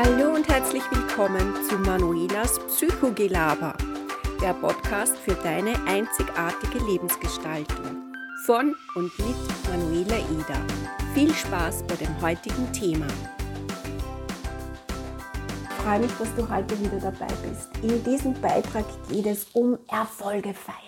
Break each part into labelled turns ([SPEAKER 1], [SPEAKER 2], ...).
[SPEAKER 1] Hallo und herzlich willkommen zu Manuelas Psychogelaber, der Podcast für deine einzigartige Lebensgestaltung. Von und mit Manuela Eder. Viel Spaß bei dem heutigen Thema.
[SPEAKER 2] Ich freue mich, dass du heute wieder dabei bist. In diesem Beitrag geht es um Erfolge feiern.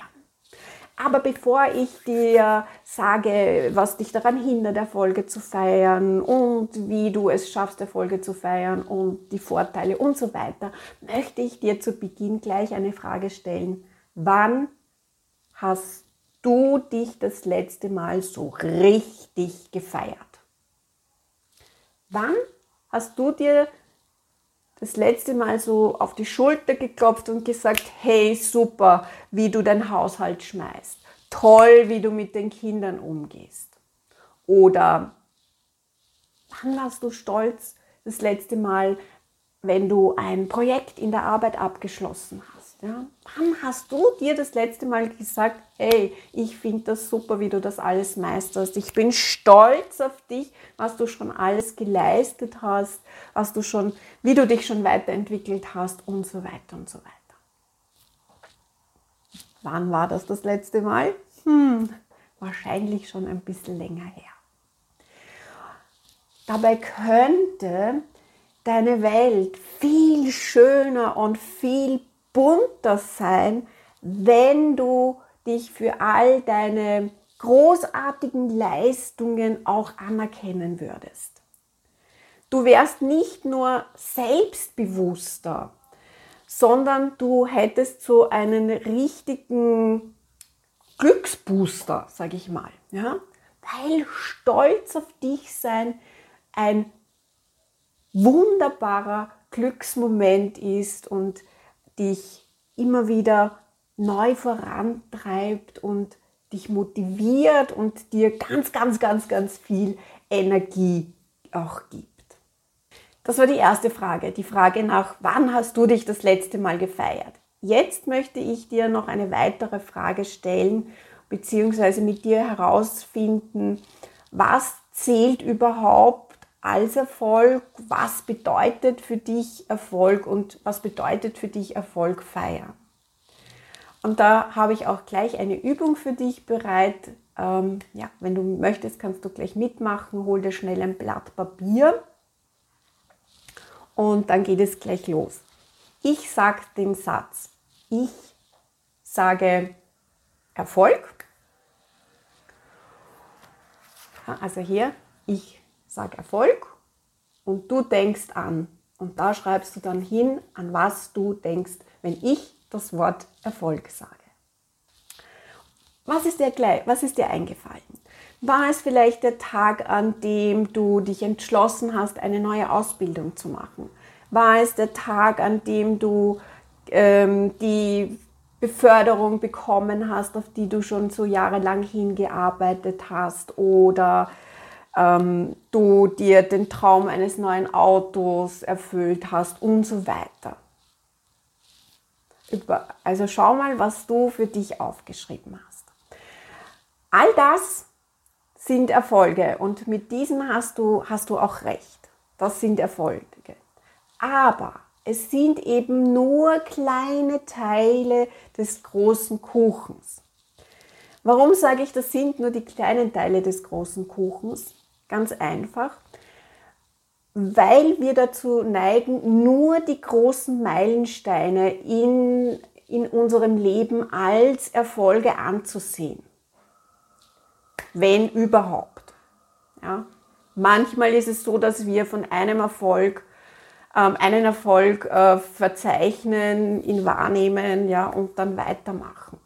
[SPEAKER 2] Aber bevor ich dir sage, was dich daran hindert, Erfolge zu feiern und wie du es schaffst, Erfolge zu feiern und die Vorteile und so weiter, möchte ich dir zu Beginn gleich eine Frage stellen. Wann hast du dich das letzte Mal so richtig gefeiert? Wann hast du dir das letzte Mal so auf die Schulter geklopft und gesagt, hey, super, wie du dein Haushalt schmeißt. Toll, wie du mit den Kindern umgehst. Oder wann warst du stolz das letzte Mal, wenn du ein Projekt in der Arbeit abgeschlossen hast? Ja? Wann hast du dir das letzte Mal gesagt, hey, ich finde das super, wie du das alles meisterst. Ich bin stolz auf dich, was du schon alles geleistet hast, was du schon, wie du dich schon weiterentwickelt hast und so weiter und so weiter. Wann war das das letzte Mal? Hm, wahrscheinlich schon ein bisschen länger her. Dabei könnte deine Welt viel schöner und viel bunter sein, wenn du dich für all deine großartigen Leistungen auch anerkennen würdest. Du wärst nicht nur selbstbewusster, sondern du hättest so einen richtigen Glücksbooster, sage ich mal. Ja? Weil Stolz auf dich sein ein wunderbarer Glücksmoment ist und dich immer wieder neu vorantreibt und dich motiviert und dir ganz, ganz, ganz, ganz viel Energie auch gibt. Das war die erste Frage, die Frage nach, wann hast du dich das letzte Mal gefeiert? Jetzt möchte ich dir noch eine weitere Frage stellen, beziehungsweise mit dir herausfinden, was zählt überhaupt als Erfolg, was bedeutet für dich Erfolg und was bedeutet für dich Erfolg feiern. Und da habe ich auch gleich eine Übung für dich bereit. Ähm, ja, wenn du möchtest, kannst du gleich mitmachen. Hol dir schnell ein Blatt Papier und dann geht es gleich los. Ich sage den Satz. Ich sage Erfolg. Also hier, ich sag Erfolg und du denkst an. Und da schreibst du dann hin, an was du denkst, wenn ich das Wort Erfolg sage. Was ist dir, was ist dir eingefallen? War es vielleicht der Tag, an dem du dich entschlossen hast, eine neue Ausbildung zu machen? War es der Tag, an dem du ähm, die Beförderung bekommen hast, auf die du schon so jahrelang hingearbeitet hast? Oder ähm, du dir den Traum eines neuen Autos erfüllt hast und so weiter. Also schau mal, was du für dich aufgeschrieben hast. All das sind Erfolge und mit diesen hast du, hast du auch recht. Das sind Erfolge. Aber es sind eben nur kleine Teile des großen Kuchens. Warum sage ich, das sind nur die kleinen Teile des großen Kuchens? Ganz einfach, weil wir dazu neigen, nur die großen Meilensteine in, in unserem Leben als Erfolge anzusehen. Wenn überhaupt. Ja. Manchmal ist es so, dass wir von einem Erfolg einen Erfolg äh, verzeichnen, ihn wahrnehmen ja, und dann weitermachen.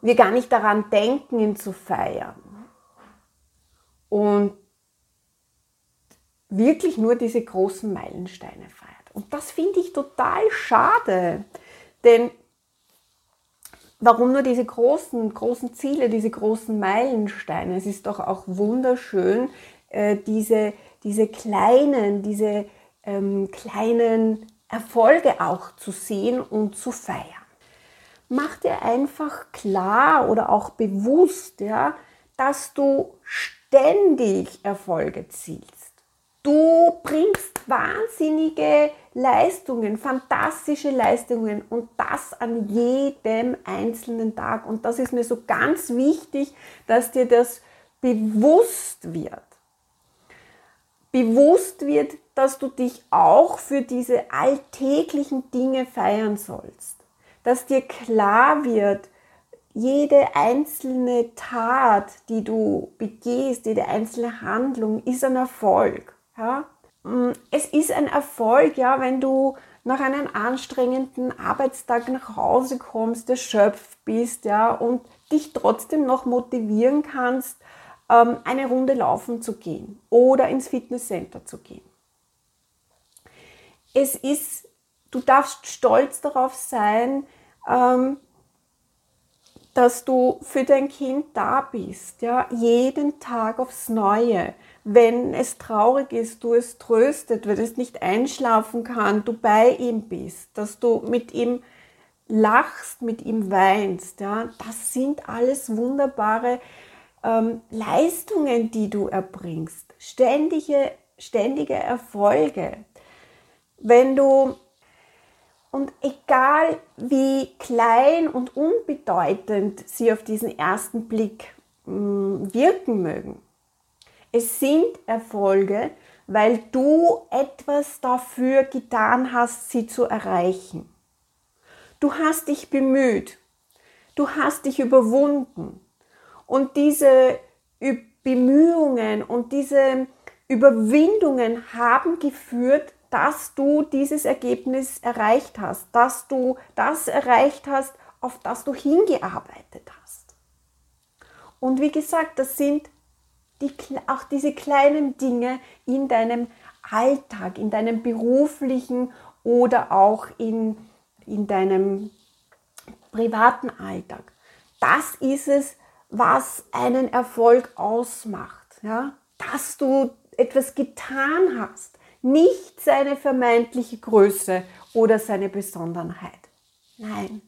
[SPEAKER 2] Wir gar nicht daran denken, ihn zu feiern und wirklich nur diese großen Meilensteine feiert. Und das finde ich total schade, denn warum nur diese großen, großen Ziele, diese großen Meilensteine? Es ist doch auch wunderschön, äh, diese, diese kleinen, diese ähm, kleinen Erfolge auch zu sehen und zu feiern. Mach dir einfach klar oder auch bewusst, ja, dass du ständig Erfolge zielst. Du bringst wahnsinnige Leistungen, fantastische Leistungen und das an jedem einzelnen Tag. Und das ist mir so ganz wichtig, dass dir das bewusst wird. Bewusst wird, dass du dich auch für diese alltäglichen Dinge feiern sollst. Dass dir klar wird, jede einzelne Tat, die du begehst, jede einzelne Handlung ist ein Erfolg. Ja? Mm, es ist ein Erfolg, ja, wenn du nach einem anstrengenden Arbeitstag nach Hause kommst, erschöpft bist, ja, und dich trotzdem noch motivieren kannst, eine Runde laufen zu gehen oder ins Fitnesscenter zu gehen. Es ist, du darfst stolz darauf sein, ähm, dass du für dein Kind da bist, ja, jeden Tag aufs Neue. Wenn es traurig ist, du es tröstet, wenn es nicht einschlafen kann, du bei ihm bist, dass du mit ihm lachst, mit ihm weinst, ja, das sind alles wunderbare ähm, Leistungen, die du erbringst, ständige, ständige Erfolge. Wenn du und egal wie klein und unbedeutend sie auf diesen ersten Blick mm, wirken mögen, es sind Erfolge, weil du etwas dafür getan hast, sie zu erreichen. Du hast dich bemüht, du hast dich überwunden und diese Bemühungen und diese Überwindungen haben geführt dass du dieses Ergebnis erreicht hast, dass du das erreicht hast, auf das du hingearbeitet hast. Und wie gesagt, das sind die, auch diese kleinen Dinge in deinem Alltag, in deinem beruflichen oder auch in, in deinem privaten Alltag. Das ist es, was einen Erfolg ausmacht. Ja? Dass du etwas getan hast, nicht seine vermeintliche Größe oder seine Besonderheit. Nein,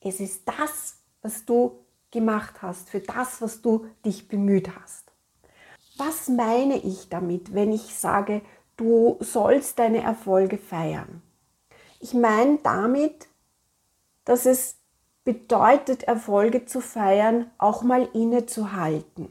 [SPEAKER 2] es ist das, was du gemacht hast, für das, was du dich bemüht hast. Was meine ich damit, wenn ich sage, du sollst deine Erfolge feiern? Ich meine damit, dass es bedeutet, Erfolge zu feiern, auch mal innezuhalten.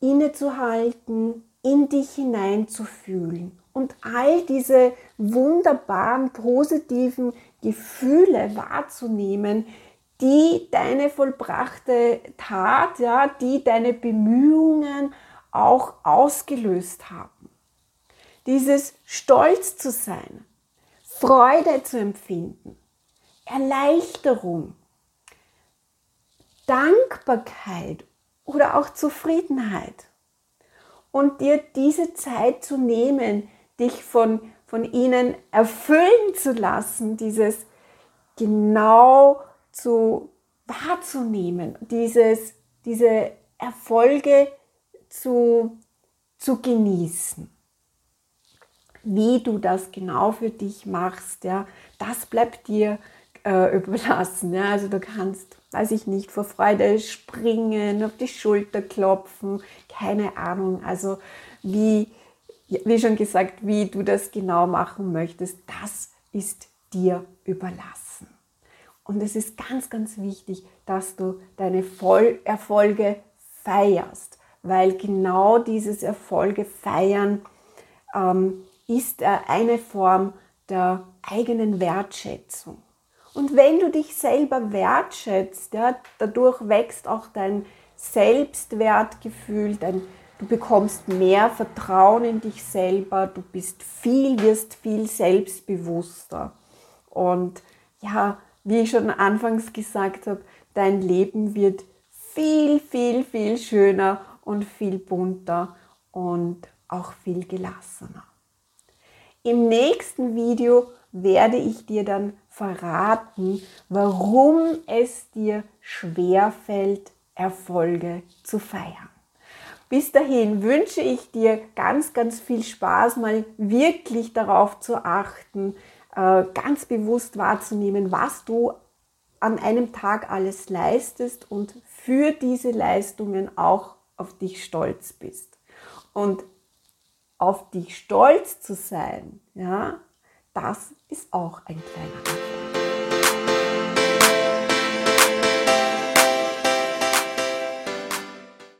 [SPEAKER 2] Innezuhalten, in dich hineinzufühlen und all diese wunderbaren, positiven Gefühle wahrzunehmen, die deine vollbrachte Tat, ja, die deine Bemühungen auch ausgelöst haben. Dieses Stolz zu sein, Freude zu empfinden, Erleichterung, Dankbarkeit oder auch Zufriedenheit und dir diese Zeit zu nehmen, dich von, von ihnen erfüllen zu lassen, dieses genau zu wahrzunehmen, dieses, diese Erfolge zu, zu genießen. Wie du das genau für dich machst, ja, das bleibt dir äh, überlassen. Ja. Also du kannst weiß ich nicht, vor Freude springen, auf die Schulter klopfen, keine Ahnung. Also wie, wie schon gesagt, wie du das genau machen möchtest, das ist dir überlassen. Und es ist ganz, ganz wichtig, dass du deine Voll Erfolge feierst, weil genau dieses Erfolge feiern ähm, ist eine Form der eigenen Wertschätzung. Und wenn du dich selber wertschätzt, ja, dadurch wächst auch dein Selbstwertgefühl, dein, du bekommst mehr Vertrauen in dich selber, du bist viel, wirst viel selbstbewusster. Und ja, wie ich schon anfangs gesagt habe, dein Leben wird viel, viel, viel schöner und viel bunter und auch viel gelassener. Im nächsten Video werde ich dir dann verraten, warum es dir schwerfällt, Erfolge zu feiern. Bis dahin wünsche ich dir ganz, ganz viel Spaß, mal wirklich darauf zu achten, äh, ganz bewusst wahrzunehmen, was du an einem Tag alles leistest und für diese Leistungen auch auf dich stolz bist. Und auf dich stolz zu sein, ja, das ist auch ein kleiner Erfolg.